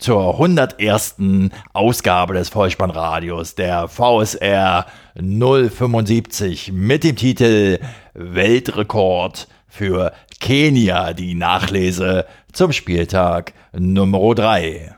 zur 101. Ausgabe des Vollspannradios, der VSR 075 mit dem Titel Weltrekord für Kenia, die Nachlese zum Spieltag Nummer 3.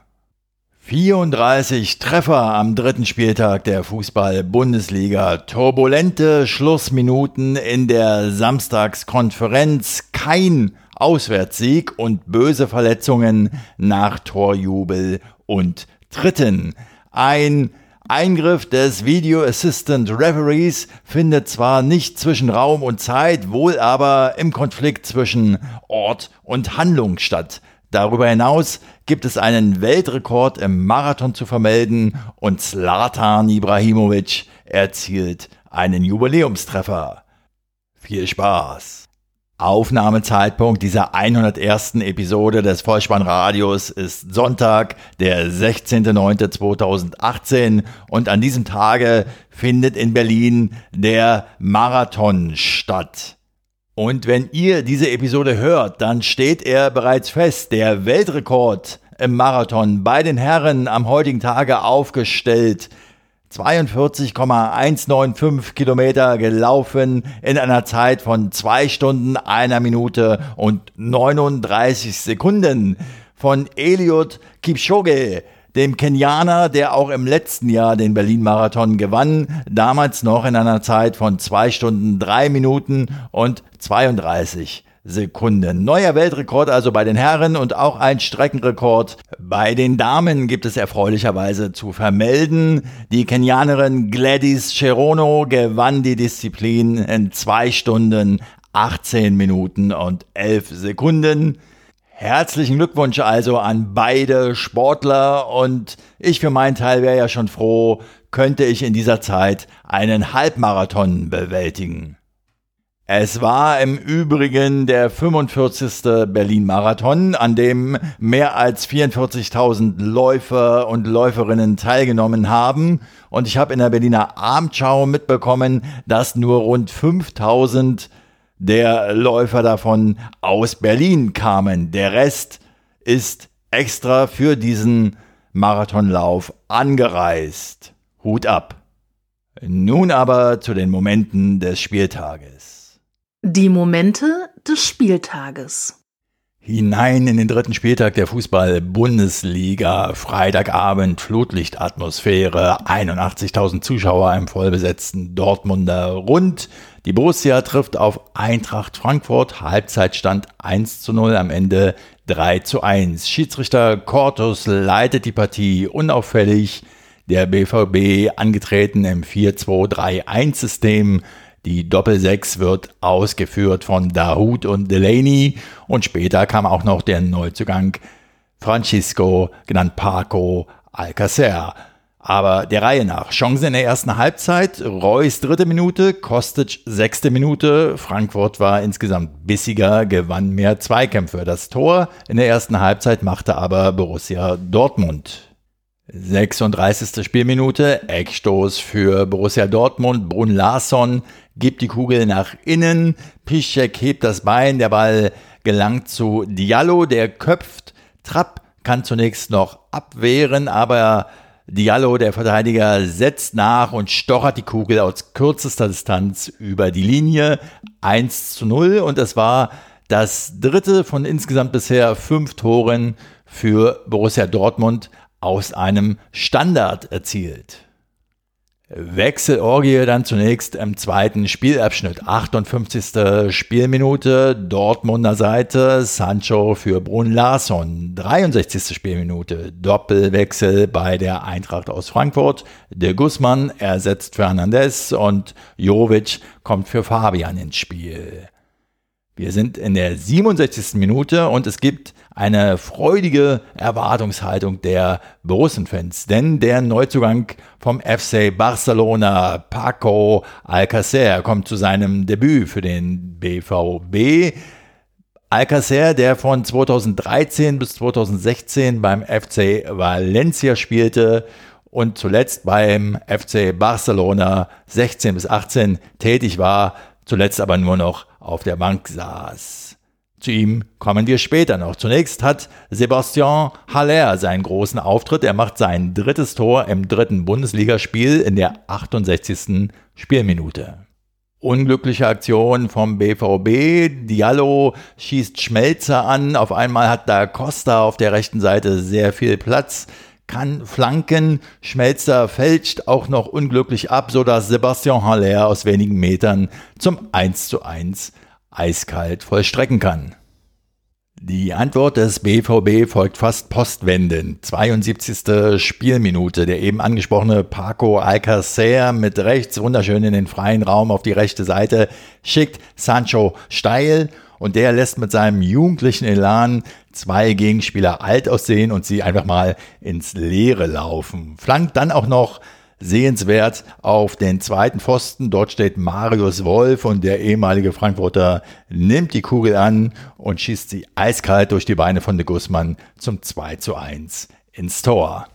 34 Treffer am dritten Spieltag der Fußball-Bundesliga, turbulente Schlussminuten in der Samstagskonferenz, kein Auswärtssieg und böse Verletzungen nach Torjubel und Tritten. Ein Eingriff des Video Assistant Referees findet zwar nicht zwischen Raum und Zeit, wohl aber im Konflikt zwischen Ort und Handlung statt. Darüber hinaus gibt es einen Weltrekord im Marathon zu vermelden und Zlatan Ibrahimovic erzielt einen Jubiläumstreffer. Viel Spaß! Aufnahmezeitpunkt dieser 101. Episode des Vollspannradios ist Sonntag, der 16.09.2018 und an diesem Tage findet in Berlin der Marathon statt. Und wenn ihr diese Episode hört, dann steht er bereits fest, der Weltrekord im Marathon bei den Herren am heutigen Tage aufgestellt 42,195 Kilometer gelaufen in einer Zeit von zwei Stunden, einer Minute und 39 Sekunden. Von Eliud Kipchoge, dem Kenianer, der auch im letzten Jahr den Berlin-Marathon gewann, damals noch in einer Zeit von zwei Stunden, drei Minuten und 32 Sekunden. Neuer Weltrekord also bei den Herren und auch ein Streckenrekord bei den Damen gibt es erfreulicherweise zu vermelden. Die Kenianerin Gladys Cherono gewann die Disziplin in zwei Stunden, 18 Minuten und 11 Sekunden. Herzlichen Glückwunsch also an beide Sportler und ich für meinen Teil wäre ja schon froh, könnte ich in dieser Zeit einen Halbmarathon bewältigen. Es war im Übrigen der 45. Berlin-Marathon, an dem mehr als 44.000 Läufer und Läuferinnen teilgenommen haben. Und ich habe in der Berliner Abendschau mitbekommen, dass nur rund 5.000 der Läufer davon aus Berlin kamen. Der Rest ist extra für diesen Marathonlauf angereist. Hut ab. Nun aber zu den Momenten des Spieltages. Die Momente des Spieltages. Hinein in den dritten Spieltag der Fußball-Bundesliga. Freitagabend, Flutlichtatmosphäre, 81.000 Zuschauer im vollbesetzten Dortmunder Rund. Die Borussia trifft auf Eintracht Frankfurt. Halbzeitstand 1 zu 0, am Ende 3 zu 1. Schiedsrichter Cortus leitet die Partie unauffällig. Der BVB angetreten im 4-2-3-1-System die Doppel-6 wird ausgeführt von Dahoud und Delaney und später kam auch noch der Neuzugang Francisco, genannt Paco Alcacer. Aber der Reihe nach. Chancen in der ersten Halbzeit, Reus dritte Minute, Kostic sechste Minute. Frankfurt war insgesamt bissiger, gewann mehr Zweikämpfe. Das Tor in der ersten Halbzeit machte aber Borussia Dortmund. 36. Spielminute, Eckstoß für Borussia Dortmund, Brun Larsson gibt die Kugel nach innen, Piszczek hebt das Bein, der Ball gelangt zu Diallo, der köpft, Trapp kann zunächst noch abwehren, aber Diallo, der Verteidiger, setzt nach und stochert die Kugel aus kürzester Distanz über die Linie. 1 zu 0 und es war das dritte von insgesamt bisher fünf Toren für Borussia Dortmund aus einem Standard erzielt. Wechselorgie dann zunächst im zweiten Spielabschnitt. 58. Spielminute, Dortmunder Seite, Sancho für Brun Larsson. 63. Spielminute, Doppelwechsel bei der Eintracht aus Frankfurt. De Guzman ersetzt Fernandes und Jovic kommt für Fabian ins Spiel. Wir sind in der 67. Minute und es gibt eine freudige Erwartungshaltung der Borussen-Fans, denn der Neuzugang vom FC Barcelona, Paco Alcacer, kommt zu seinem Debüt für den BVB. Alcacer, der von 2013 bis 2016 beim FC Valencia spielte und zuletzt beim FC Barcelona 16 bis 18 tätig war, zuletzt aber nur noch auf der Bank saß. Zu ihm kommen wir später noch. Zunächst hat Sebastian Haller seinen großen Auftritt. Er macht sein drittes Tor im dritten Bundesligaspiel in der 68. Spielminute. Unglückliche Aktion vom BVB. Diallo schießt Schmelzer an. Auf einmal hat da Costa auf der rechten Seite sehr viel Platz kann flanken. Schmelzer fälscht auch noch unglücklich ab, sodass Sebastian Haller aus wenigen Metern zum 1 zu 1 eiskalt vollstrecken kann. Die Antwort des BVB folgt fast postwendend. 72. Spielminute. Der eben angesprochene Paco Alcacer mit rechts wunderschön in den freien Raum auf die rechte Seite schickt Sancho steil und der lässt mit seinem jugendlichen Elan zwei Gegenspieler alt aussehen und sie einfach mal ins Leere laufen. Flankt dann auch noch sehenswert auf den zweiten Pfosten. Dort steht Marius Wolf und der ehemalige Frankfurter nimmt die Kugel an und schießt sie eiskalt durch die Beine von de Guzman zum 2 zu 1 ins Tor.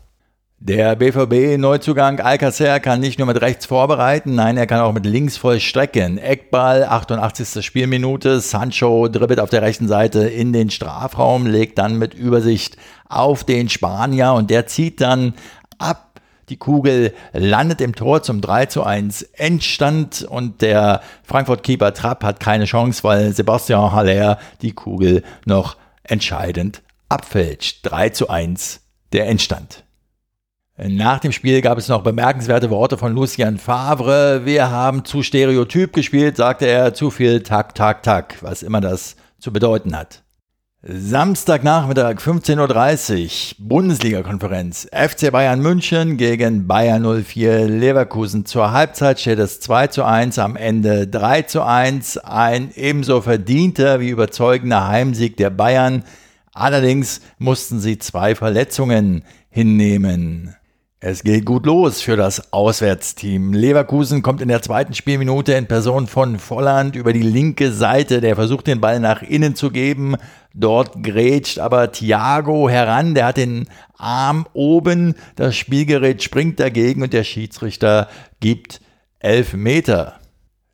Der BVB-Neuzugang Alcacer kann nicht nur mit rechts vorbereiten, nein, er kann auch mit links vollstrecken. Eckball, 88. Spielminute, Sancho dribbelt auf der rechten Seite in den Strafraum, legt dann mit Übersicht auf den Spanier und der zieht dann ab. Die Kugel landet im Tor zum 3 zu 1 Endstand und der Frankfurt-Keeper Trapp hat keine Chance, weil Sebastian Haller die Kugel noch entscheidend abfälscht. 3 zu 1 der Endstand. Nach dem Spiel gab es noch bemerkenswerte Worte von Lucien Favre. Wir haben zu stereotyp gespielt, sagte er, zu viel Tak, Tak, Tak, was immer das zu bedeuten hat. Samstagnachmittag 15.30 Uhr, Bundesliga-Konferenz. FC Bayern München gegen Bayern 04 Leverkusen. Zur Halbzeit steht es 2 zu 1, am Ende 3 zu 1. Ein ebenso verdienter wie überzeugender Heimsieg der Bayern. Allerdings mussten sie zwei Verletzungen hinnehmen. Es geht gut los für das Auswärtsteam. Leverkusen kommt in der zweiten Spielminute in Person von Volland über die linke Seite. Der versucht den Ball nach innen zu geben. Dort grätscht aber Thiago heran. Der hat den Arm oben. Das Spielgerät springt dagegen und der Schiedsrichter gibt elf Meter.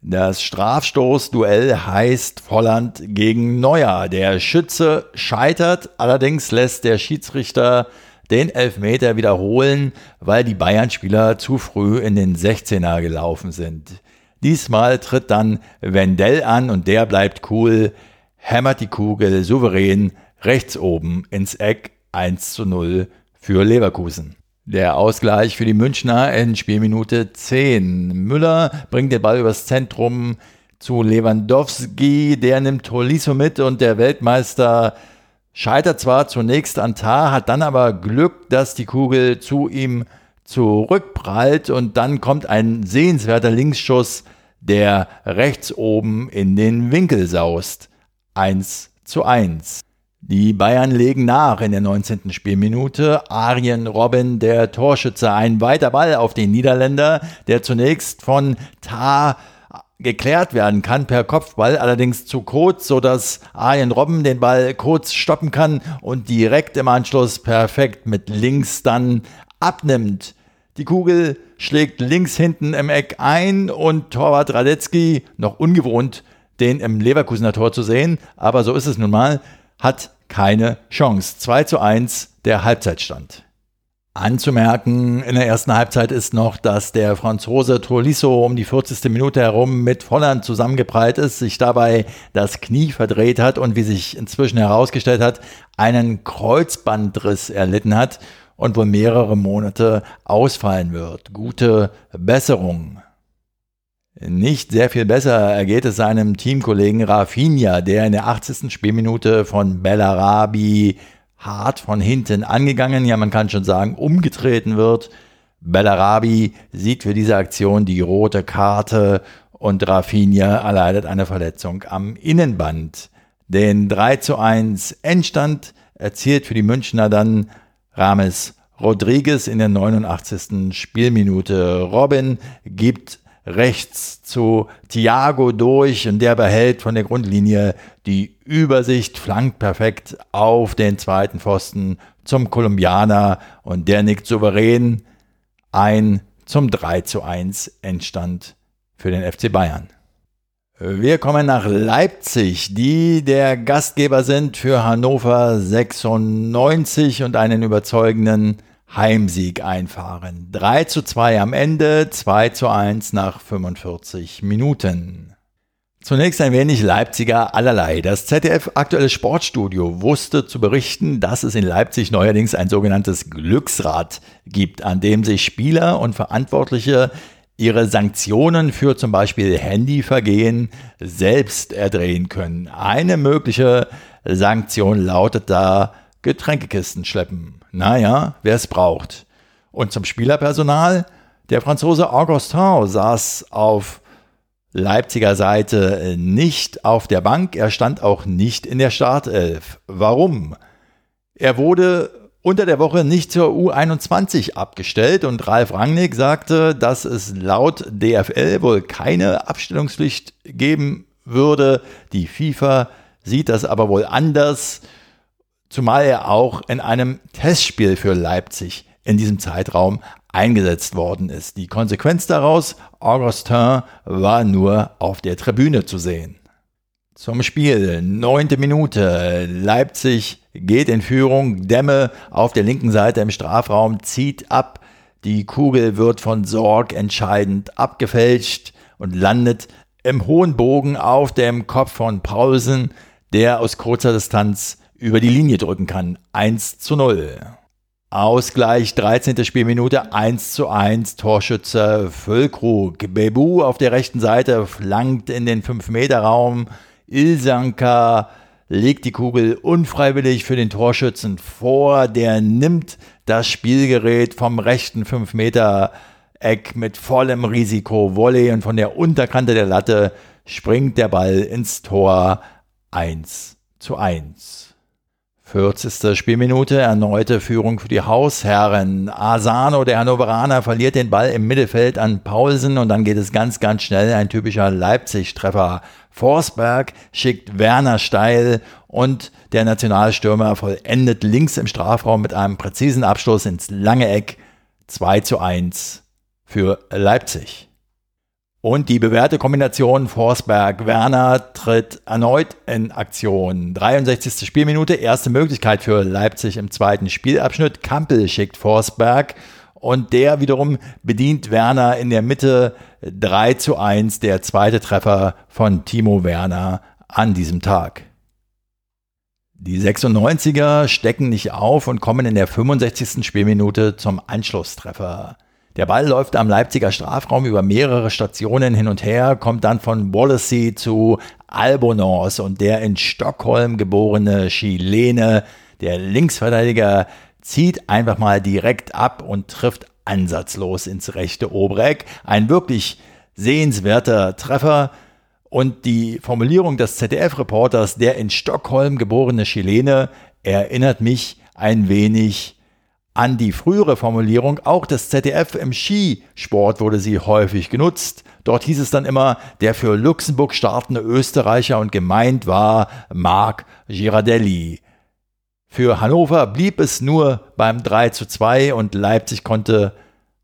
Das Strafstoßduell heißt Volland gegen Neuer. Der Schütze scheitert, allerdings lässt der Schiedsrichter den Elfmeter wiederholen, weil die Bayern-Spieler zu früh in den 16er gelaufen sind. Diesmal tritt dann Wendell an und der bleibt cool, hämmert die Kugel souverän rechts oben ins Eck 1 zu 0 für Leverkusen. Der Ausgleich für die Münchner in Spielminute 10. Müller bringt den Ball übers Zentrum zu Lewandowski, der nimmt Tolisso mit und der Weltmeister scheitert zwar zunächst an Tar, hat dann aber Glück, dass die Kugel zu ihm zurückprallt und dann kommt ein sehenswerter Linksschuss, der rechts oben in den Winkel saust. 1 zu 1. Die Bayern legen nach in der 19. Spielminute. Arjen Robben, der Torschütze, ein weiter Ball auf den Niederländer, der zunächst von Tar geklärt werden kann per Kopfball, allerdings zu kurz, sodass Arjen Robben den Ball kurz stoppen kann und direkt im Anschluss perfekt mit links dann abnimmt. Die Kugel schlägt links hinten im Eck ein und Torwart Radetzky, noch ungewohnt, den im Leverkusener Tor zu sehen, aber so ist es nun mal, hat keine Chance. 2 zu 1 der Halbzeitstand. Anzumerken in der ersten Halbzeit ist noch, dass der Franzose Tolisso um die 40. Minute herum mit Volland zusammengeprallt ist, sich dabei das Knie verdreht hat und wie sich inzwischen herausgestellt hat, einen Kreuzbandriss erlitten hat und wohl mehrere Monate ausfallen wird. Gute Besserung. Nicht sehr viel besser ergeht es seinem Teamkollegen Rafinha, der in der 80. Spielminute von Bellarabi hart von hinten angegangen, ja man kann schon sagen, umgetreten wird. Bellarabi sieht für diese Aktion die rote Karte und Rafinha erleidet eine Verletzung am Innenband. Den 3 zu 1 Endstand erzielt für die Münchner dann Rames Rodriguez in der 89. Spielminute. Robin gibt rechts zu Thiago durch und der behält von der Grundlinie die Übersicht, flankt perfekt auf den zweiten Pfosten zum Kolumbianer und der nickt souverän ein zum 3 zu 1 Endstand für den FC Bayern. Wir kommen nach Leipzig, die der Gastgeber sind für Hannover 96 und einen überzeugenden Heimsieg einfahren. 3 zu 2 am Ende, 2 zu 1 nach 45 Minuten. Zunächst ein wenig Leipziger allerlei. Das ZDF Aktuelle Sportstudio wusste zu berichten, dass es in Leipzig neuerdings ein sogenanntes Glücksrad gibt, an dem sich Spieler und Verantwortliche ihre Sanktionen für zum Beispiel Handyvergehen selbst erdrehen können. Eine mögliche Sanktion lautet da Getränkekisten schleppen. Naja, wer es braucht. Und zum Spielerpersonal, der Franzose Augustin saß auf Leipziger Seite nicht auf der Bank, er stand auch nicht in der Startelf. Warum? Er wurde unter der Woche nicht zur U21 abgestellt und Ralf Rangnick sagte, dass es laut DFL wohl keine Abstellungspflicht geben würde. Die FIFA sieht das aber wohl anders zumal er auch in einem Testspiel für Leipzig in diesem Zeitraum eingesetzt worden ist. Die Konsequenz daraus, Augustin war nur auf der Tribüne zu sehen. Zum Spiel, neunte Minute, Leipzig geht in Führung, Dämme auf der linken Seite im Strafraum zieht ab, die Kugel wird von Sorg entscheidend abgefälscht und landet im hohen Bogen auf dem Kopf von Paulsen, der aus kurzer Distanz über die Linie drücken kann. 1 zu 0. Ausgleich 13. Spielminute 1 zu 1 Torschütze Füllkrug. Bebu auf der rechten Seite flankt in den 5-Meter-Raum. Ilsanka legt die Kugel unfreiwillig für den Torschützen vor. Der nimmt das Spielgerät vom rechten 5-Meter-Eck mit vollem Risiko. Volley und von der Unterkante der Latte springt der Ball ins Tor 1 zu 1. 40. Spielminute, erneute Führung für die Hausherren. Asano, der Hannoveraner, verliert den Ball im Mittelfeld an Paulsen und dann geht es ganz, ganz schnell. Ein typischer Leipzig-Treffer. Forsberg schickt Werner steil und der Nationalstürmer vollendet links im Strafraum mit einem präzisen Abschluss ins lange Eck. 2 zu 1 für Leipzig. Und die bewährte Kombination Forsberg-Werner tritt erneut in Aktion. 63. Spielminute, erste Möglichkeit für Leipzig im zweiten Spielabschnitt. Kampel schickt Forsberg und der wiederum bedient Werner in der Mitte 3 zu 1, der zweite Treffer von Timo Werner an diesem Tag. Die 96er stecken nicht auf und kommen in der 65. Spielminute zum Anschlusstreffer. Der Ball läuft am Leipziger Strafraum über mehrere Stationen hin und her, kommt dann von Wallacey zu Albonos und der in Stockholm geborene Chilene, der Linksverteidiger, zieht einfach mal direkt ab und trifft ansatzlos ins rechte Obreck. Ein wirklich sehenswerter Treffer. Und die Formulierung des ZDF-Reporters, der in Stockholm geborene Chilene, erinnert mich ein wenig an die frühere Formulierung, auch das ZDF im Skisport wurde sie häufig genutzt. Dort hieß es dann immer, der für Luxemburg startende Österreicher und gemeint war Marc Girardelli. Für Hannover blieb es nur beim 3 zu 2 und Leipzig konnte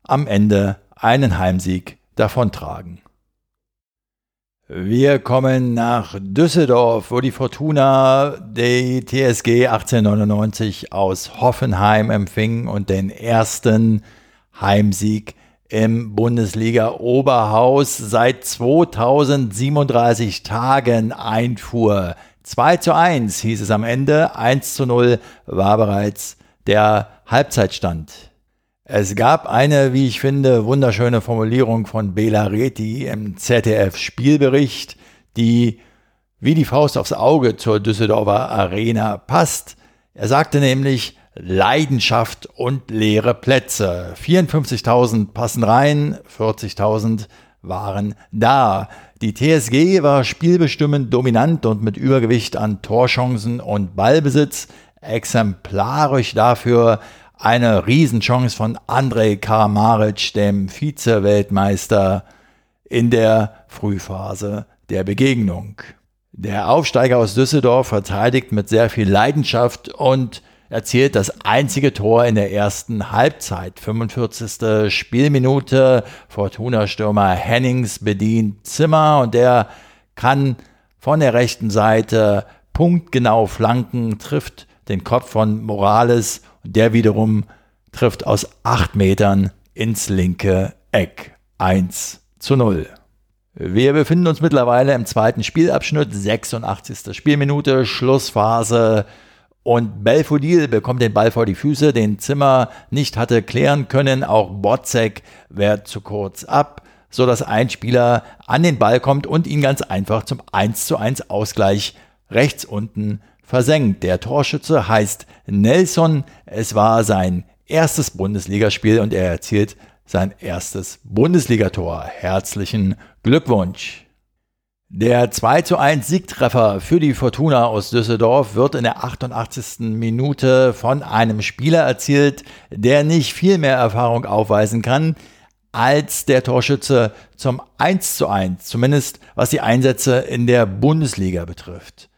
am Ende einen Heimsieg davontragen. Wir kommen nach Düsseldorf, wo die Fortuna die TSG 1899 aus Hoffenheim empfing und den ersten Heimsieg im Bundesliga-Oberhaus seit 2037 Tagen einfuhr. 2 zu 1 hieß es am Ende, 1 zu 0 war bereits der Halbzeitstand. Es gab eine, wie ich finde, wunderschöne Formulierung von Bela Reti im ZDF-Spielbericht, die wie die Faust aufs Auge zur Düsseldorfer Arena passt. Er sagte nämlich Leidenschaft und leere Plätze. 54.000 passen rein, 40.000 waren da. Die TSG war spielbestimmend dominant und mit Übergewicht an Torchancen und Ballbesitz exemplarisch dafür eine Riesenchance von Andrej Karamaric, dem Vize-Weltmeister, in der Frühphase der Begegnung. Der Aufsteiger aus Düsseldorf verteidigt mit sehr viel Leidenschaft und erzielt das einzige Tor in der ersten Halbzeit. 45. Spielminute. Fortuna-Stürmer Hennings bedient Zimmer und der kann von der rechten Seite punktgenau flanken, trifft den Kopf von Morales und der wiederum trifft aus acht Metern ins linke Eck. 1 zu 0. Wir befinden uns mittlerweile im zweiten Spielabschnitt, 86. Spielminute, Schlussphase. Und Belfodil bekommt den Ball vor die Füße, den Zimmer nicht hatte klären können. Auch Botzek wehrt zu kurz ab, sodass ein Spieler an den Ball kommt und ihn ganz einfach zum 1 zu 1 Ausgleich rechts unten versenkt. Der Torschütze heißt Nelson. Es war sein erstes Bundesligaspiel und er erzielt sein erstes Bundesligator. Herzlichen Glückwunsch! Der 2 zu 1 Siegtreffer für die Fortuna aus Düsseldorf wird in der 88. Minute von einem Spieler erzielt, der nicht viel mehr Erfahrung aufweisen kann als der Torschütze zum 1 zu 1, zumindest was die Einsätze in der Bundesliga betrifft.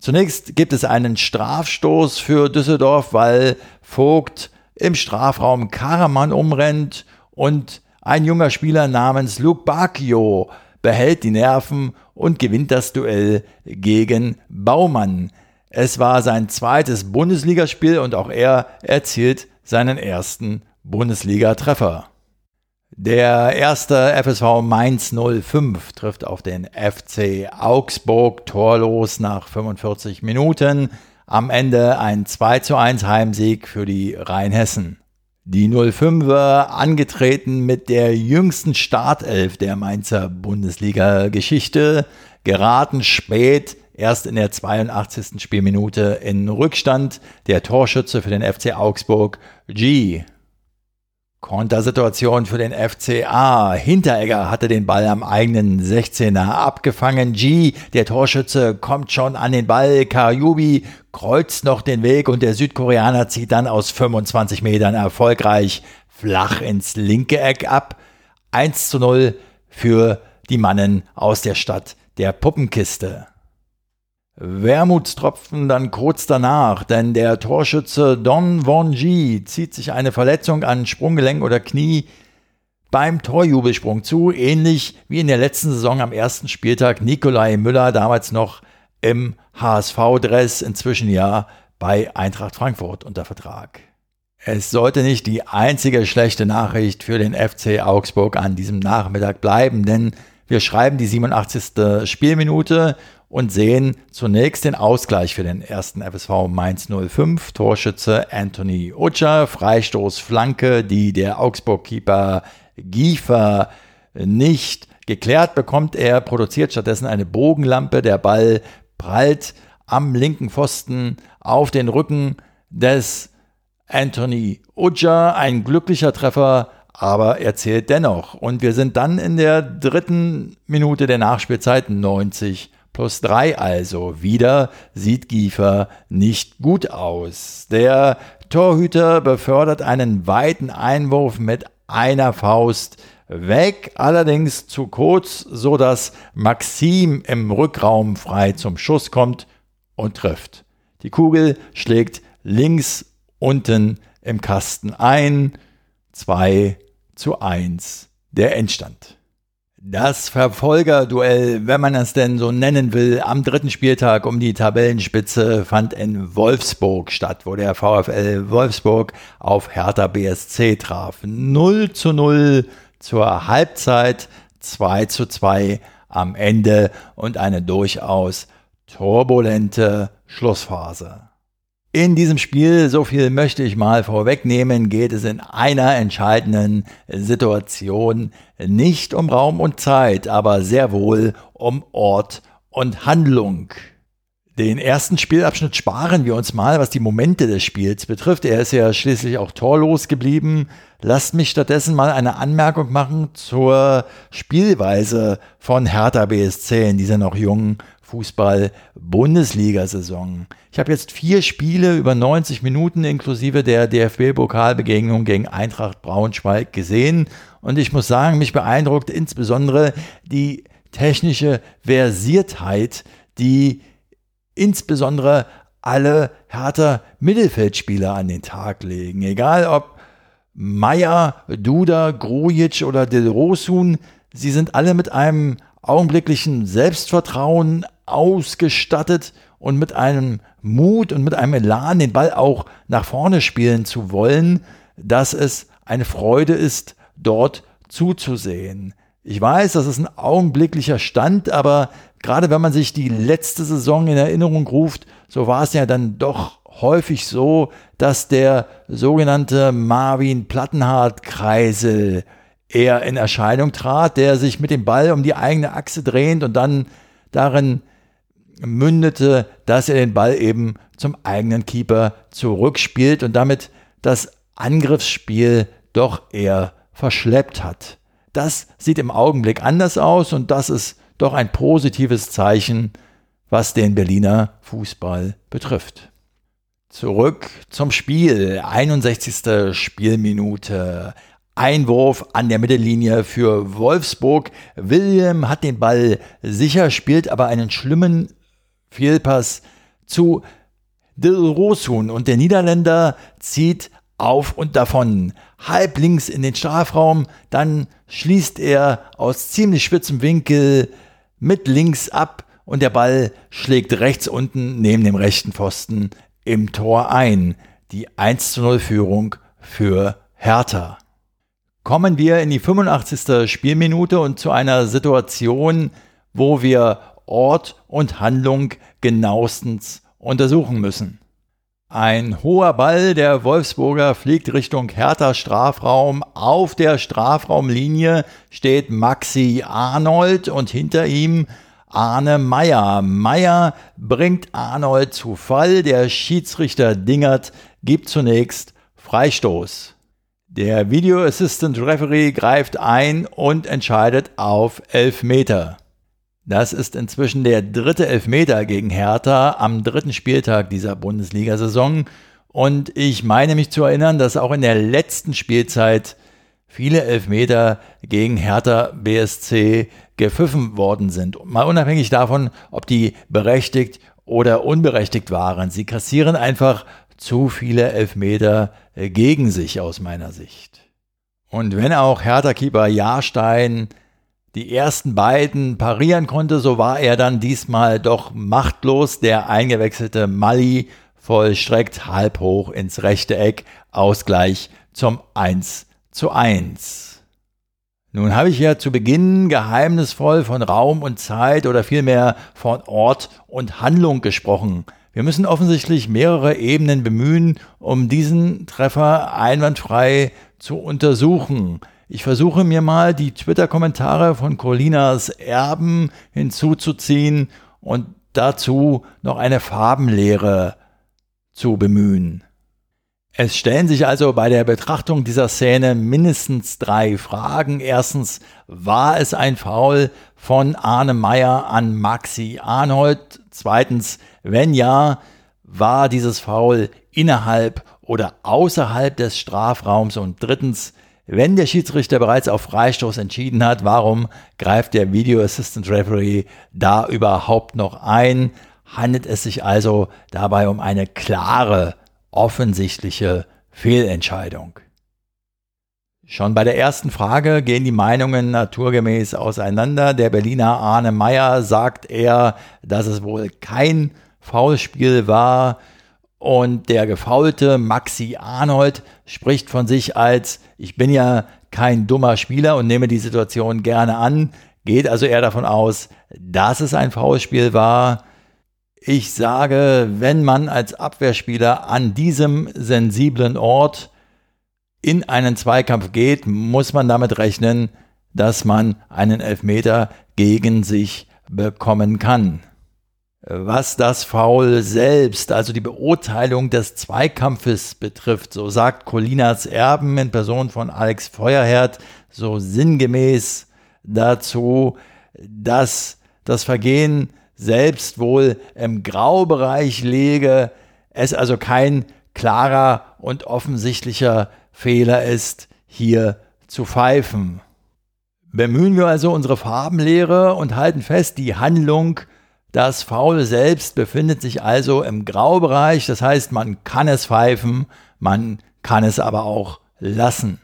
Zunächst gibt es einen Strafstoß für Düsseldorf, weil Vogt im Strafraum Karaman umrennt und ein junger Spieler namens Luke Bacchio behält die Nerven und gewinnt das Duell gegen Baumann. Es war sein zweites Bundesligaspiel und auch er erzielt seinen ersten Bundesliga-Treffer. Der erste FSV Mainz 05 trifft auf den FC Augsburg torlos nach 45 Minuten. Am Ende ein 2 zu 1 Heimsieg für die Rheinhessen. Die 05er angetreten mit der jüngsten Startelf der Mainzer Bundesliga-Geschichte, geraten spät erst in der 82. Spielminute in Rückstand. Der Torschütze für den FC Augsburg, G. Kontersituation für den FCA. Hinteregger hatte den Ball am eigenen 16er abgefangen. G, der Torschütze, kommt schon an den Ball. Karyubi kreuzt noch den Weg und der Südkoreaner zieht dann aus 25 Metern erfolgreich flach ins linke Eck ab. 1 zu 0 für die Mannen aus der Stadt der Puppenkiste. Wermutstropfen dann kurz danach, denn der Torschütze Don Wonji zieht sich eine Verletzung an Sprunggelenk oder Knie beim Torjubelsprung zu, ähnlich wie in der letzten Saison am ersten Spieltag Nikolai Müller, damals noch im HSV-Dress, inzwischen ja bei Eintracht Frankfurt unter Vertrag. Es sollte nicht die einzige schlechte Nachricht für den FC Augsburg an diesem Nachmittag bleiben, denn wir schreiben die 87. Spielminute und sehen zunächst den Ausgleich für den ersten FSV Mainz 05. Torschütze Anthony Utscher, Freistoß Flanke, die der Augsburg-Keeper Giefer nicht geklärt bekommt. Er produziert stattdessen eine Bogenlampe. Der Ball prallt am linken Pfosten auf den Rücken des Anthony Utscher. Ein glücklicher Treffer, aber er zählt dennoch. Und wir sind dann in der dritten Minute der Nachspielzeit 90 plus 3 also. Wieder sieht Giefer nicht gut aus. Der Torhüter befördert einen weiten Einwurf mit einer Faust weg, allerdings zu kurz, so dass Maxim im Rückraum frei zum Schuss kommt und trifft. Die Kugel schlägt links unten im Kasten ein. 2 zu 1 der Endstand. Das Verfolgerduell, wenn man es denn so nennen will, am dritten Spieltag um die Tabellenspitze fand in Wolfsburg statt, wo der VfL Wolfsburg auf Hertha BSC traf. 0 zu 0 zur Halbzeit, 2 zu 2 am Ende und eine durchaus turbulente Schlussphase. In diesem Spiel, so viel möchte ich mal vorwegnehmen, geht es in einer entscheidenden Situation nicht um Raum und Zeit, aber sehr wohl um Ort und Handlung. Den ersten Spielabschnitt sparen wir uns mal, was die Momente des Spiels betrifft. Er ist ja schließlich auch torlos geblieben. Lasst mich stattdessen mal eine Anmerkung machen zur Spielweise von Hertha BSC in dieser noch jungen Fußball-Bundesliga-Saison. Ich habe jetzt vier Spiele über 90 Minuten inklusive der DFB-Pokalbegegnung gegen Eintracht Braunschweig gesehen und ich muss sagen, mich beeindruckt insbesondere die technische Versiertheit, die insbesondere alle härter Mittelfeldspieler an den Tag legen. Egal ob Meier, Duda, Grujic oder Del Rosun, sie sind alle mit einem augenblicklichen Selbstvertrauen ausgestattet und mit einem Mut und mit einem Elan, den Ball auch nach vorne spielen zu wollen, dass es eine Freude ist, dort zuzusehen. Ich weiß, das ist ein augenblicklicher Stand, aber gerade wenn man sich die letzte Saison in Erinnerung ruft, so war es ja dann doch häufig so, dass der sogenannte Marvin Plattenhardt-Kreisel eher in Erscheinung trat, der sich mit dem Ball um die eigene Achse drehend und dann darin mündete, dass er den Ball eben zum eigenen Keeper zurückspielt und damit das Angriffsspiel doch eher verschleppt hat. Das sieht im Augenblick anders aus und das ist doch ein positives Zeichen, was den Berliner Fußball betrifft. Zurück zum Spiel. 61. Spielminute. Einwurf an der Mittellinie für Wolfsburg. William hat den Ball sicher, spielt aber einen schlimmen Fehlpass zu Dilrosun und der Niederländer zieht auf und davon. Halb links in den Strafraum, dann schließt er aus ziemlich spitzem Winkel mit links ab und der Ball schlägt rechts unten neben dem rechten Pfosten im Tor ein. Die 1 zu 0 Führung für Hertha. Kommen wir in die 85. Spielminute und zu einer Situation, wo wir Ort und Handlung genauestens untersuchen müssen. Ein hoher Ball der Wolfsburger fliegt Richtung Hertha Strafraum. Auf der Strafraumlinie steht Maxi Arnold und hinter ihm Arne Meyer. Meyer bringt Arnold zu Fall. Der Schiedsrichter Dingert gibt zunächst Freistoß. Der Video Assistant Referee greift ein und entscheidet auf Elfmeter. Das ist inzwischen der dritte Elfmeter gegen Hertha am dritten Spieltag dieser Bundesliga-Saison. Und ich meine mich zu erinnern, dass auch in der letzten Spielzeit viele Elfmeter gegen Hertha BSC gepfiffen worden sind. Mal unabhängig davon, ob die berechtigt oder unberechtigt waren. Sie kassieren einfach zu viele Elfmeter gegen sich aus meiner Sicht. Und wenn auch Hertha-Keeper Jahrstein die ersten beiden parieren konnte, so war er dann diesmal doch machtlos. Der eingewechselte Mali vollstreckt halb hoch ins rechte Eck, Ausgleich zum 1 zu 1. Nun habe ich ja zu Beginn geheimnisvoll von Raum und Zeit oder vielmehr von Ort und Handlung gesprochen. Wir müssen offensichtlich mehrere Ebenen bemühen, um diesen Treffer einwandfrei zu untersuchen. Ich versuche mir mal die Twitter-Kommentare von Colinas Erben hinzuzuziehen und dazu noch eine Farbenlehre zu bemühen. Es stellen sich also bei der Betrachtung dieser Szene mindestens drei Fragen. Erstens, war es ein Foul von Arne Meyer an Maxi Arnold? Zweitens, wenn ja, war dieses Foul innerhalb oder außerhalb des Strafraums? Und drittens, wenn der Schiedsrichter bereits auf Freistoß entschieden hat, warum greift der Video Assistant Referee da überhaupt noch ein? Handelt es sich also dabei um eine klare, offensichtliche Fehlentscheidung? Schon bei der ersten Frage gehen die Meinungen naturgemäß auseinander. Der Berliner Arne Meyer sagt er, dass es wohl kein Foulspiel war. Und der gefaulte Maxi Arnold spricht von sich als, ich bin ja kein dummer Spieler und nehme die Situation gerne an, geht also eher davon aus, dass es ein Foulspiel war. Ich sage, wenn man als Abwehrspieler an diesem sensiblen Ort in einen Zweikampf geht, muss man damit rechnen, dass man einen Elfmeter gegen sich bekommen kann. Was das Foul selbst, also die Beurteilung des Zweikampfes betrifft, so sagt Colinas Erben in Person von Alex Feuerherd so sinngemäß dazu, dass das Vergehen selbst wohl im Graubereich läge, es also kein klarer und offensichtlicher Fehler ist, hier zu pfeifen. Bemühen wir also unsere Farbenlehre und halten fest, die Handlung, das Faul selbst befindet sich also im Graubereich, das heißt, man kann es pfeifen, man kann es aber auch lassen.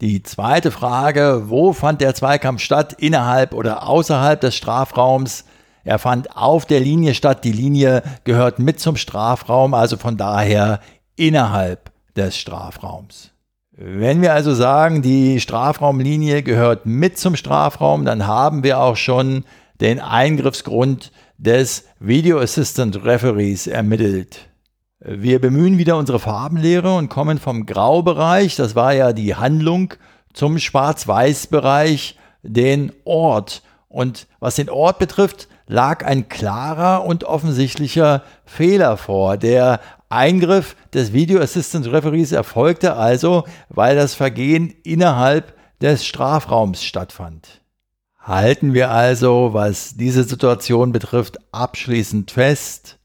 Die zweite Frage, wo fand der Zweikampf statt, innerhalb oder außerhalb des Strafraums? Er fand auf der Linie statt, die Linie gehört mit zum Strafraum, also von daher innerhalb des Strafraums. Wenn wir also sagen, die Strafraumlinie gehört mit zum Strafraum, dann haben wir auch schon den Eingriffsgrund des Video Assistant Referees ermittelt. Wir bemühen wieder unsere Farbenlehre und kommen vom Graubereich, das war ja die Handlung, zum Schwarz-Weiß-Bereich, den Ort. Und was den Ort betrifft, lag ein klarer und offensichtlicher Fehler vor. Der Eingriff des Video Assistant Referees erfolgte also, weil das Vergehen innerhalb des Strafraums stattfand. Halten wir also, was diese Situation betrifft, abschließend fest,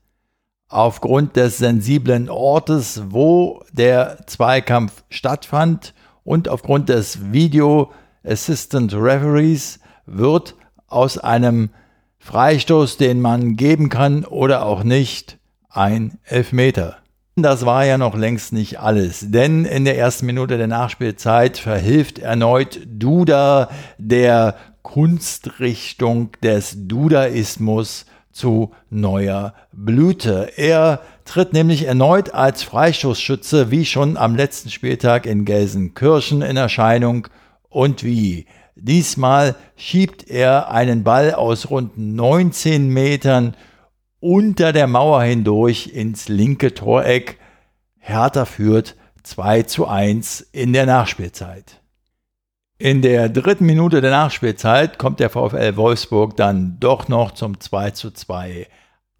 aufgrund des sensiblen Ortes, wo der Zweikampf stattfand und aufgrund des Video Assistant Referees wird aus einem Freistoß, den man geben kann oder auch nicht, ein Elfmeter. Das war ja noch längst nicht alles, denn in der ersten Minute der Nachspielzeit verhilft erneut Duda der Kunstrichtung des Dudaismus zu neuer Blüte. Er tritt nämlich erneut als Freistoßschütze wie schon am letzten Spieltag in Gelsenkirchen in Erscheinung und wie. Diesmal schiebt er einen Ball aus rund 19 Metern unter der Mauer hindurch ins linke Toreck. Hertha führt 2 zu 1 in der Nachspielzeit. In der dritten Minute der Nachspielzeit kommt der VfL Wolfsburg dann doch noch zum 2 zu 2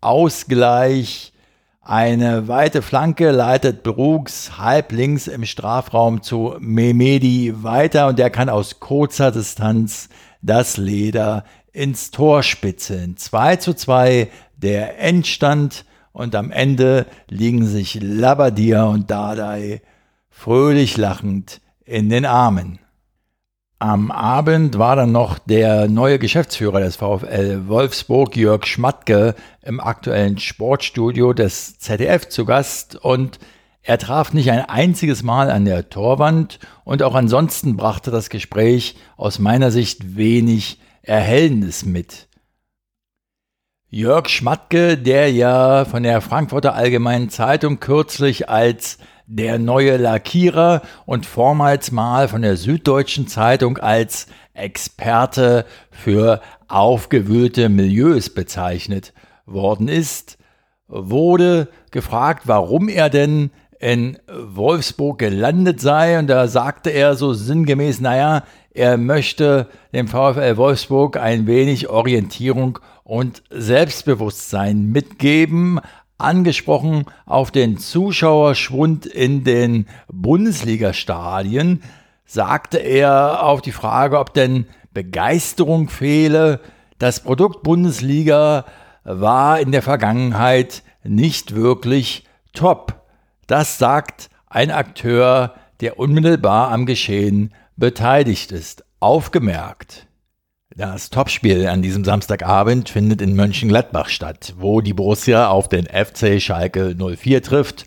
Ausgleich. Eine weite Flanke leitet Brooks halblinks im Strafraum zu Memedi weiter und der kann aus kurzer Distanz das Leder ins Tor spitzeln. 2 zu 2 der Endstand und am Ende liegen sich Labadia und Dardai fröhlich lachend in den Armen. Am Abend war dann noch der neue Geschäftsführer des VfL Wolfsburg, Jörg Schmatke, im aktuellen Sportstudio des ZDF zu Gast und er traf nicht ein einziges Mal an der Torwand und auch ansonsten brachte das Gespräch aus meiner Sicht wenig Erhellendes mit. Jörg Schmatke, der ja von der Frankfurter Allgemeinen Zeitung kürzlich als der neue Lackierer und vormals mal von der Süddeutschen Zeitung als Experte für aufgewühlte Milieus bezeichnet worden ist, wurde gefragt, warum er denn in Wolfsburg gelandet sei. Und da sagte er so sinngemäß, naja, er möchte dem VfL Wolfsburg ein wenig Orientierung und Selbstbewusstsein mitgeben, angesprochen auf den Zuschauerschwund in den Bundesligastadien, sagte er auf die Frage, ob denn Begeisterung fehle. Das Produkt Bundesliga war in der Vergangenheit nicht wirklich top. Das sagt ein Akteur, der unmittelbar am Geschehen beteiligt ist. Aufgemerkt. Das Topspiel an diesem Samstagabend findet in Mönchengladbach statt, wo die Borussia auf den FC Schalke 04 trifft,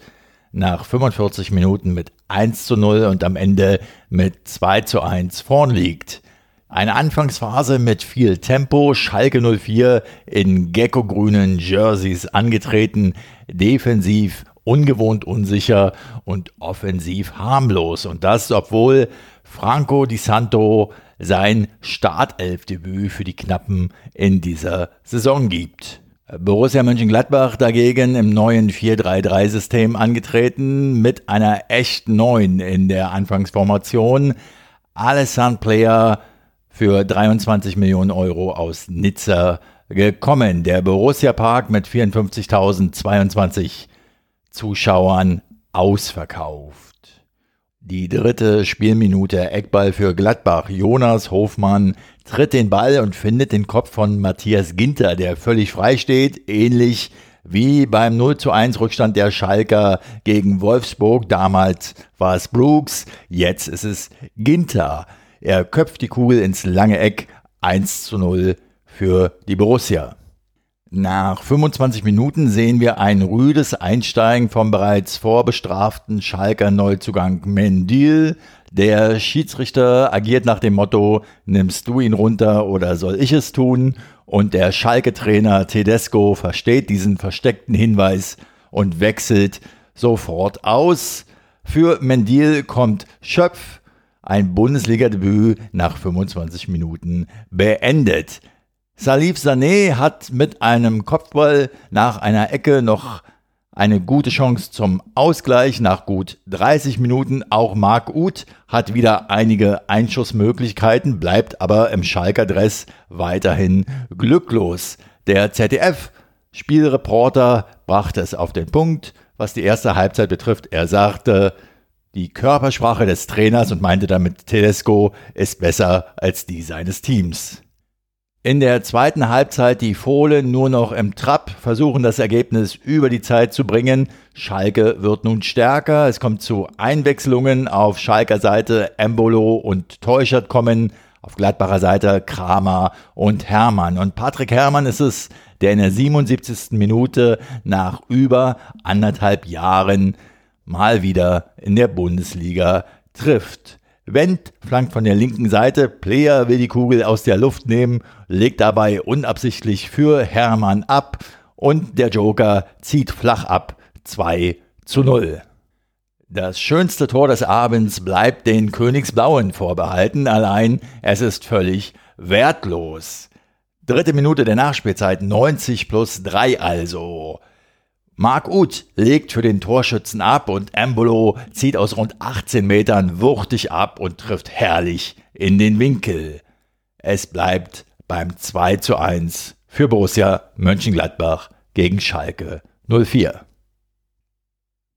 nach 45 Minuten mit 1 zu 0 und am Ende mit 2 zu 1 vorn liegt. Eine Anfangsphase mit viel Tempo, Schalke 04 in geckogrünen Jerseys angetreten, defensiv ungewohnt unsicher und offensiv harmlos. Und das, obwohl Franco Di Santo sein Startelfdebüt für die Knappen in dieser Saison gibt. Borussia Mönchengladbach dagegen im neuen 4-3-3-System angetreten mit einer echt neuen in der Anfangsformation. Alessandro Player für 23 Millionen Euro aus Nizza gekommen. Der Borussia Park mit 54.022 Zuschauern ausverkauft. Die dritte Spielminute Eckball für Gladbach. Jonas Hofmann tritt den Ball und findet den Kopf von Matthias Ginter, der völlig frei steht, ähnlich wie beim 0 zu 1 Rückstand der Schalker gegen Wolfsburg. Damals war es Brooks, jetzt ist es Ginter. Er köpft die Kugel ins lange Eck 1 zu 0 für die Borussia. Nach 25 Minuten sehen wir ein rüdes Einsteigen vom bereits vorbestraften Schalker Neuzugang Mendil. Der Schiedsrichter agiert nach dem Motto, nimmst du ihn runter oder soll ich es tun? Und der Schalke-Trainer Tedesco versteht diesen versteckten Hinweis und wechselt sofort aus. Für Mendil kommt Schöpf, ein Bundesliga-Debüt nach 25 Minuten beendet. Salif Sané hat mit einem Kopfball nach einer Ecke noch eine gute Chance zum Ausgleich nach gut 30 Minuten. Auch Marc Uth hat wieder einige Einschussmöglichkeiten, bleibt aber im Schalker Dress weiterhin glücklos. Der ZDF Spielreporter brachte es auf den Punkt, was die erste Halbzeit betrifft. Er sagte, die Körpersprache des Trainers und meinte damit Telesco ist besser als die seines Teams. In der zweiten Halbzeit die Fohlen nur noch im Trab, versuchen das Ergebnis über die Zeit zu bringen. Schalke wird nun stärker. Es kommt zu Einwechslungen. Auf Schalker Seite Embolo und Teuchert kommen. Auf Gladbacher Seite Kramer und Hermann. Und Patrick Hermann ist es, der in der 77. Minute nach über anderthalb Jahren mal wieder in der Bundesliga trifft. Wendt flankt von der linken Seite, Player will die Kugel aus der Luft nehmen, legt dabei unabsichtlich für Hermann ab und der Joker zieht flach ab 2 zu 0. Das schönste Tor des Abends bleibt den Königsblauen vorbehalten, allein es ist völlig wertlos. Dritte Minute der Nachspielzeit, 90 plus 3 also. Marc Uth legt für den Torschützen ab und Embolo zieht aus rund 18 Metern wuchtig ab und trifft herrlich in den Winkel. Es bleibt beim 2 zu 1 für Borussia Mönchengladbach gegen Schalke 04.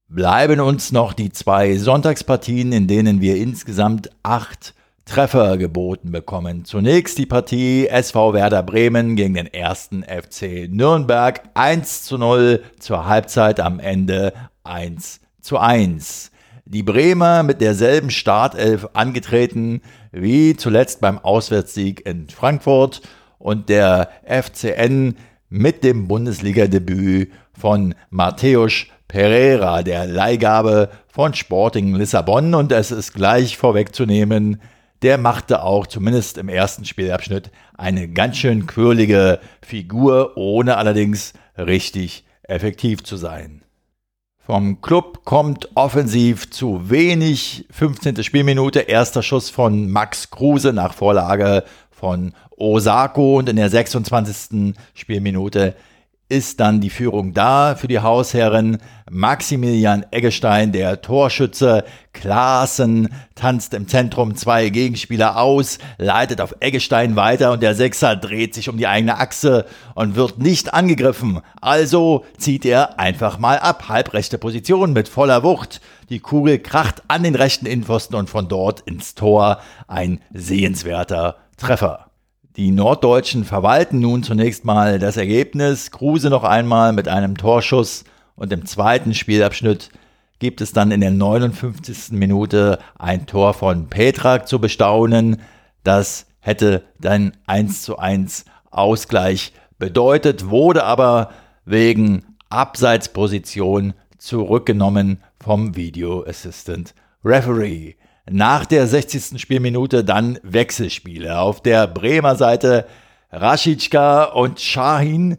Bleiben uns noch die zwei Sonntagspartien, in denen wir insgesamt acht Treffer geboten bekommen. Zunächst die Partie SV Werder Bremen gegen den ersten FC Nürnberg 1 zu 0 zur Halbzeit am Ende 1 zu 1. Die Bremer mit derselben Startelf angetreten wie zuletzt beim Auswärtssieg in Frankfurt und der FCN mit dem Bundesliga-Debüt von Mateusz Pereira, der Leihgabe von Sporting Lissabon. Und es ist gleich vorwegzunehmen, der machte auch zumindest im ersten Spielabschnitt eine ganz schön quirlige Figur, ohne allerdings richtig effektiv zu sein. Vom Club kommt offensiv zu wenig. 15. Spielminute, erster Schuss von Max Kruse nach Vorlage von Osako und in der 26. Spielminute ist dann die Führung da für die Hausherren. Maximilian Eggestein, der Torschütze, Klaassen tanzt im Zentrum zwei Gegenspieler aus, leitet auf Eggestein weiter und der Sechser dreht sich um die eigene Achse und wird nicht angegriffen. Also zieht er einfach mal ab. Halbrechte Position mit voller Wucht. Die Kugel kracht an den rechten Innenpfosten und von dort ins Tor. Ein sehenswerter Treffer. Die Norddeutschen verwalten nun zunächst mal das Ergebnis. Kruse noch einmal mit einem Torschuss und im zweiten Spielabschnitt gibt es dann in der 59. Minute ein Tor von Petrak zu bestaunen. Das hätte dann 1 zu 1 Ausgleich bedeutet, wurde aber wegen Abseitsposition zurückgenommen vom Video Assistant Referee. Nach der 60. Spielminute dann Wechselspiele. Auf der Bremer Seite Raschitschka und Shahin,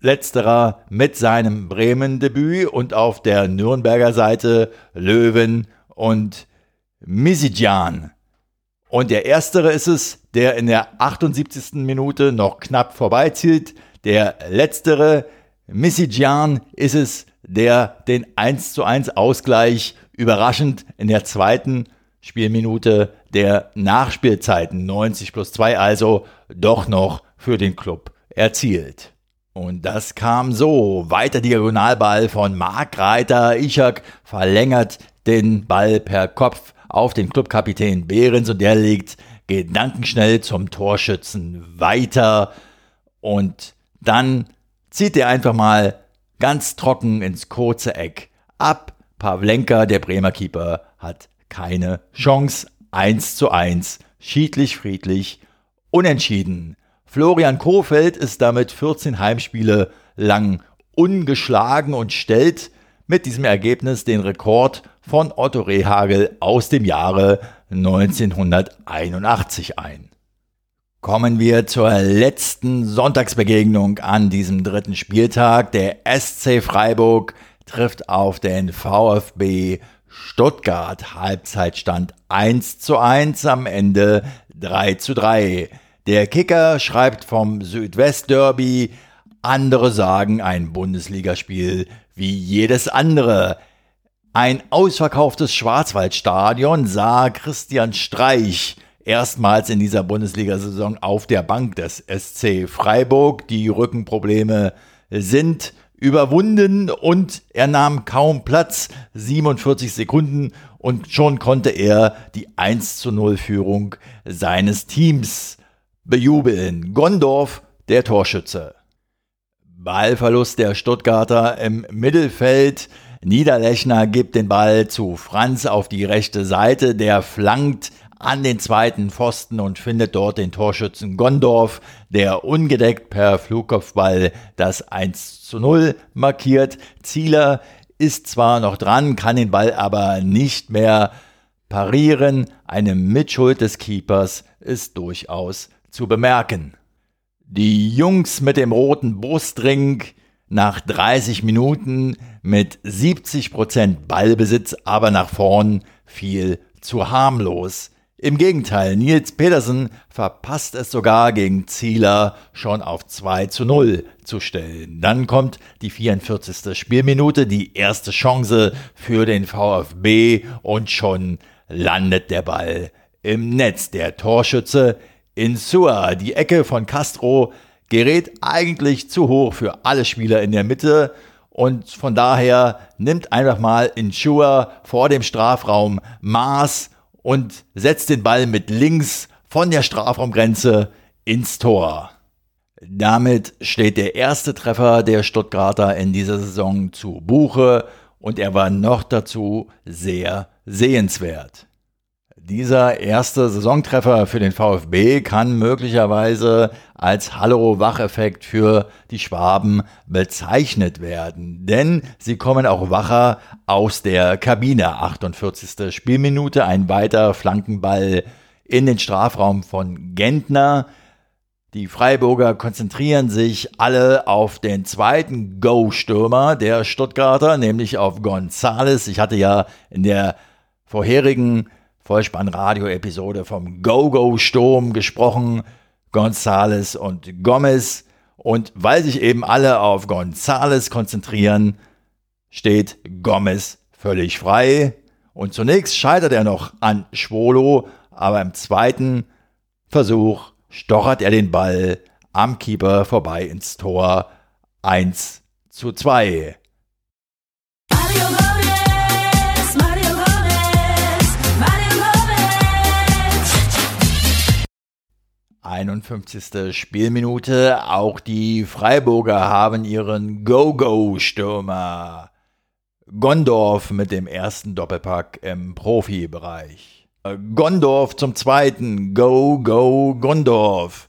letzterer mit seinem Bremen-Debüt und auf der Nürnberger Seite Löwen und Misidjan. Und der erstere ist es, der in der 78. Minute noch knapp vorbeizielt. Der letztere, Misidjan, ist es, der den 1 zu 1 Ausgleich überraschend in der zweiten Spielminute der Nachspielzeiten 90 plus 2 also doch noch für den Club erzielt. Und das kam so. Weiter Diagonalball von Mark Reiter. Ichak verlängert den Ball per Kopf auf den Clubkapitän Behrens und der legt gedankenschnell zum Torschützen weiter. Und dann zieht er einfach mal ganz trocken ins kurze Eck ab. Pavlenka, der Bremer Keeper, hat keine Chance. 1 zu 1, schiedlich, friedlich, unentschieden. Florian Kofeld ist damit 14 Heimspiele lang ungeschlagen und stellt mit diesem Ergebnis den Rekord von Otto Rehagel aus dem Jahre 1981 ein. Kommen wir zur letzten Sonntagsbegegnung an diesem dritten Spieltag. Der SC Freiburg trifft auf den VfB Stuttgart. Halbzeitstand 1 zu 1, am Ende 3 zu 3. Der Kicker schreibt vom Südwest-Derby, andere sagen ein Bundesligaspiel wie jedes andere. Ein ausverkauftes Schwarzwaldstadion sah Christian Streich erstmals in dieser Bundesliga-Saison auf der Bank des SC Freiburg. Die Rückenprobleme sind überwunden und er nahm kaum Platz, 47 Sekunden und schon konnte er die 1 zu 0 Führung seines Teams bejubeln. Gondorf, der Torschütze. Ballverlust der Stuttgarter im Mittelfeld. Niederlechner gibt den Ball zu Franz auf die rechte Seite, der flankt an den zweiten Pfosten und findet dort den Torschützen Gondorf, der ungedeckt per Flugkopfball das 1 zu 0 markiert. Zieler ist zwar noch dran, kann den Ball aber nicht mehr parieren. Eine Mitschuld des Keepers ist durchaus zu bemerken. Die Jungs mit dem roten Brustring nach 30 Minuten mit 70% Ballbesitz, aber nach vorn viel zu harmlos. Im Gegenteil, Nils Pedersen verpasst es sogar gegen Zieler schon auf 2 zu 0 zu stellen. Dann kommt die 44. Spielminute, die erste Chance für den VfB und schon landet der Ball im Netz. Der Torschütze Insua, die Ecke von Castro, gerät eigentlich zu hoch für alle Spieler in der Mitte und von daher nimmt einfach mal Insua vor dem Strafraum Maß und setzt den Ball mit links von der Strafraumgrenze ins Tor. Damit steht der erste Treffer der Stuttgarter in dieser Saison zu Buche und er war noch dazu sehr sehenswert. Dieser erste Saisontreffer für den VfB kann möglicherweise als Hallo-Wach-Effekt für die Schwaben bezeichnet werden, denn sie kommen auch wacher aus der Kabine. 48. Spielminute, ein weiter Flankenball in den Strafraum von Gentner. Die Freiburger konzentrieren sich alle auf den zweiten Go-Stürmer der Stuttgarter, nämlich auf Gonzales. Ich hatte ja in der vorherigen Vollspann-Radio-Episode vom Go-Go-Sturm gesprochen, Gonzales und Gomez. Und weil sich eben alle auf Gonzales konzentrieren, steht Gomez völlig frei. Und zunächst scheitert er noch an Schwolo, aber im zweiten Versuch stochert er den Ball am Keeper vorbei ins Tor 1 zu 2. 51. Spielminute. Auch die Freiburger haben ihren Go-Go-Stürmer. Gondorf mit dem ersten Doppelpack im Profibereich. Gondorf zum zweiten. Go, go, Gondorf.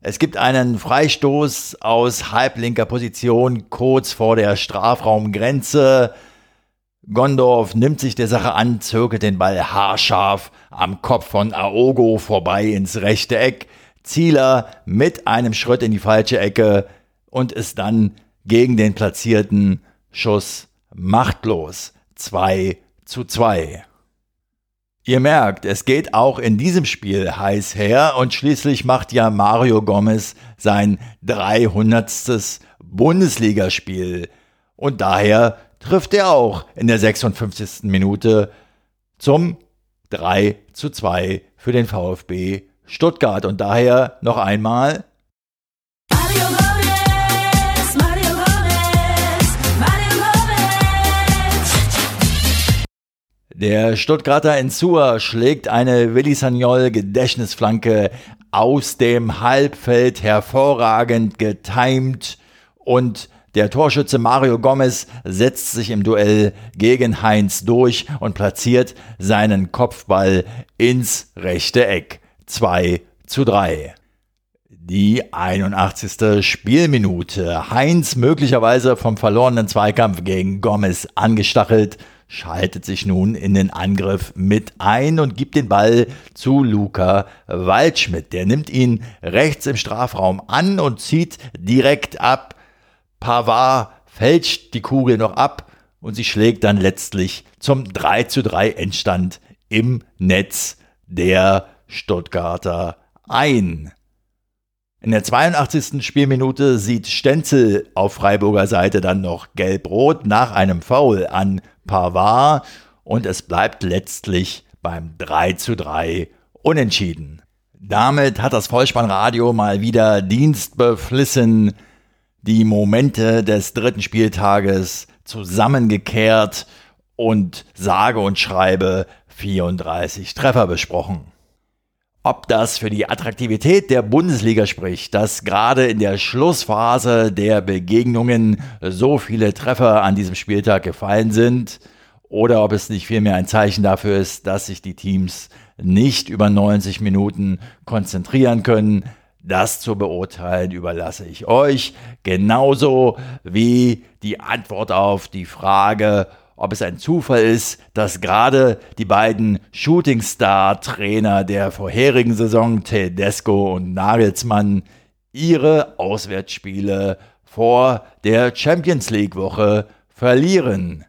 Es gibt einen Freistoß aus halblinker Position kurz vor der Strafraumgrenze. Gondorf nimmt sich der Sache an, zirkelt den Ball haarscharf am Kopf von Aogo vorbei ins rechte Eck. Zieler mit einem Schritt in die falsche Ecke und ist dann gegen den platzierten Schuss machtlos. 2 zu 2. Ihr merkt, es geht auch in diesem Spiel heiß her und schließlich macht ja Mario Gomez sein 300. Bundesligaspiel. Und daher trifft er auch in der 56. Minute zum 3 zu 2 für den VfB Stuttgart. Und daher noch einmal. Der Stuttgarter Ensua schlägt eine Willi Sagnol Gedächtnisflanke aus dem Halbfeld hervorragend getimt und der Torschütze Mario Gomez setzt sich im Duell gegen Heinz durch und platziert seinen Kopfball ins rechte Eck. 2 zu 3. Die 81. Spielminute. Heinz möglicherweise vom verlorenen Zweikampf gegen Gomez angestachelt, schaltet sich nun in den Angriff mit ein und gibt den Ball zu Luca Waldschmidt. Der nimmt ihn rechts im Strafraum an und zieht direkt ab Pavard fälscht die Kugel noch ab und sie schlägt dann letztlich zum 3 zu 3 Endstand im Netz der Stuttgarter ein. In der 82. Spielminute sieht Stenzel auf Freiburger Seite dann noch gelb-rot nach einem Foul an Pavard und es bleibt letztlich beim 3 zu 3 unentschieden. Damit hat das Vollspannradio mal wieder Dienst beflissen die Momente des dritten Spieltages zusammengekehrt und sage und schreibe 34 Treffer besprochen. Ob das für die Attraktivität der Bundesliga spricht, dass gerade in der Schlussphase der Begegnungen so viele Treffer an diesem Spieltag gefallen sind, oder ob es nicht vielmehr ein Zeichen dafür ist, dass sich die Teams nicht über 90 Minuten konzentrieren können, das zu beurteilen überlasse ich euch, genauso wie die Antwort auf die Frage, ob es ein Zufall ist, dass gerade die beiden Shootingstar-Trainer der vorherigen Saison, Tedesco und Nagelsmann, ihre Auswärtsspiele vor der Champions League-Woche verlieren.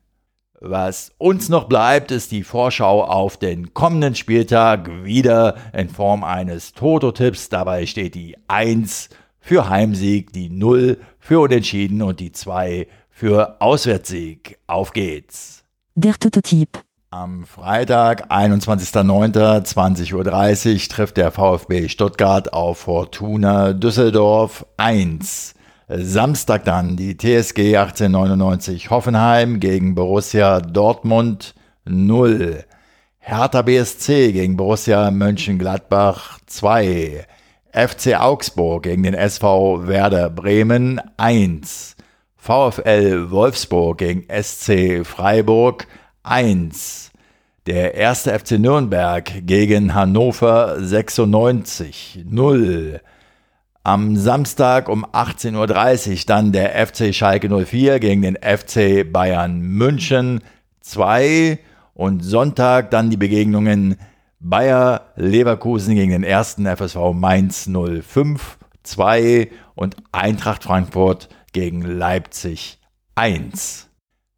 Was uns noch bleibt, ist die Vorschau auf den kommenden Spieltag wieder in Form eines Toto-Tipps. Dabei steht die 1 für Heimsieg, die 0 für Unentschieden und die 2 für Auswärtssieg. Auf geht's! Der Toto-Tipp. Am Freitag, 21.09.20.30 Uhr trifft der VfB Stuttgart auf Fortuna Düsseldorf 1. Samstag dann die TSG 1899 Hoffenheim gegen Borussia Dortmund 0. Hertha BSC gegen Borussia Mönchengladbach 2. FC Augsburg gegen den SV Werder Bremen 1. VfL Wolfsburg gegen SC Freiburg 1. Der erste FC Nürnberg gegen Hannover 96 0. Am Samstag um 18.30 Uhr dann der FC Schalke 04 gegen den FC Bayern München 2 und Sonntag dann die Begegnungen Bayer Leverkusen gegen den ersten FSV Mainz 05 2 und Eintracht Frankfurt gegen Leipzig 1.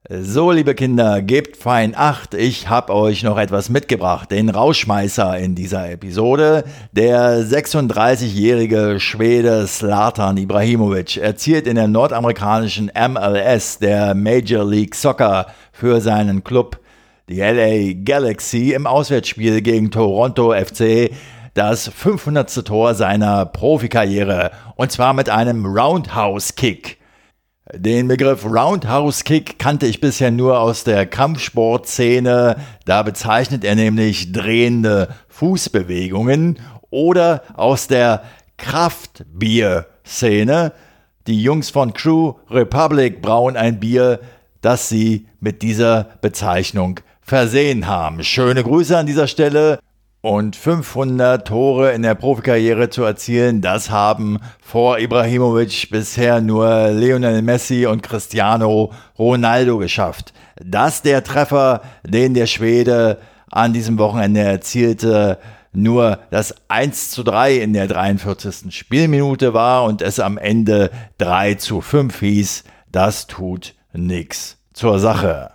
So, liebe Kinder, gebt fein Acht. Ich habe euch noch etwas mitgebracht. Den Rauschmeißer in dieser Episode. Der 36-jährige Schwede Slatan Ibrahimovic erzielt in der nordamerikanischen MLS, der Major League Soccer, für seinen Club, die LA Galaxy, im Auswärtsspiel gegen Toronto FC das 500. Tor seiner Profikarriere. Und zwar mit einem Roundhouse-Kick. Den Begriff Roundhouse Kick kannte ich bisher nur aus der Kampfsportszene. Da bezeichnet er nämlich drehende Fußbewegungen oder aus der Kraftbier-Szene. Die Jungs von Crew Republic brauen ein Bier, das sie mit dieser Bezeichnung versehen haben. Schöne Grüße an dieser Stelle und 500 Tore in der Profikarriere zu erzielen, das haben vor Ibrahimovic bisher nur Lionel Messi und Cristiano Ronaldo geschafft. Dass der Treffer, den der Schwede an diesem Wochenende erzielte, nur das 1 zu 3 in der 43. Spielminute war und es am Ende 3 zu 5 hieß, das tut nichts zur Sache.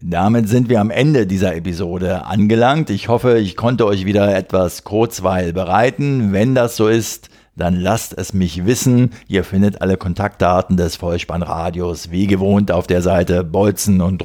Damit sind wir am Ende dieser Episode angelangt. Ich hoffe, ich konnte euch wieder etwas Kurzweil bereiten. Wenn das so ist, dann lasst es mich wissen. Ihr findet alle Kontaktdaten des Vollspannradios wie gewohnt auf der Seite bolzen und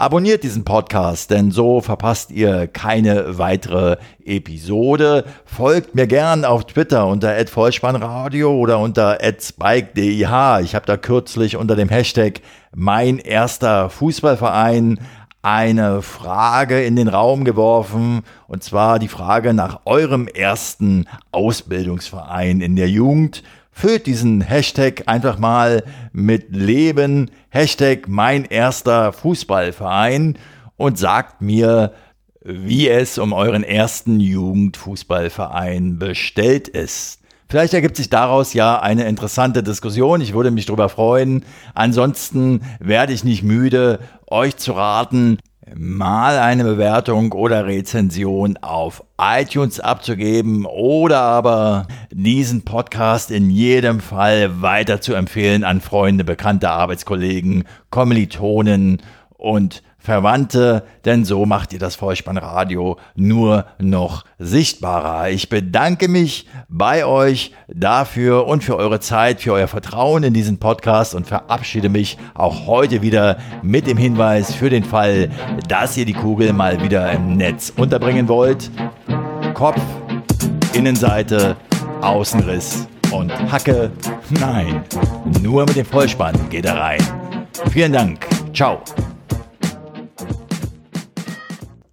Abonniert diesen Podcast, denn so verpasst ihr keine weitere Episode. Folgt mir gern auf Twitter unter @vollspannradio oder unter @spike_dih. Ich habe da kürzlich unter dem Hashtag mein erster Fußballverein eine Frage in den Raum geworfen, und zwar die Frage nach eurem ersten Ausbildungsverein in der Jugend. Füllt diesen Hashtag einfach mal mit Leben, Hashtag mein erster Fußballverein und sagt mir, wie es um euren ersten Jugendfußballverein bestellt ist. Vielleicht ergibt sich daraus ja eine interessante Diskussion. Ich würde mich darüber freuen. Ansonsten werde ich nicht müde, euch zu raten, mal eine Bewertung oder Rezension auf iTunes abzugeben oder aber diesen Podcast in jedem Fall weiter zu empfehlen an Freunde, bekannte Arbeitskollegen, Kommilitonen und Verwandte, denn so macht ihr das Vollspannradio nur noch sichtbarer. Ich bedanke mich bei euch dafür und für eure Zeit, für euer Vertrauen in diesen Podcast und verabschiede mich auch heute wieder mit dem Hinweis für den Fall, dass ihr die Kugel mal wieder im Netz unterbringen wollt. Kopf, Innenseite, Außenriss und Hacke. Nein, nur mit dem Vollspann geht er rein. Vielen Dank. Ciao.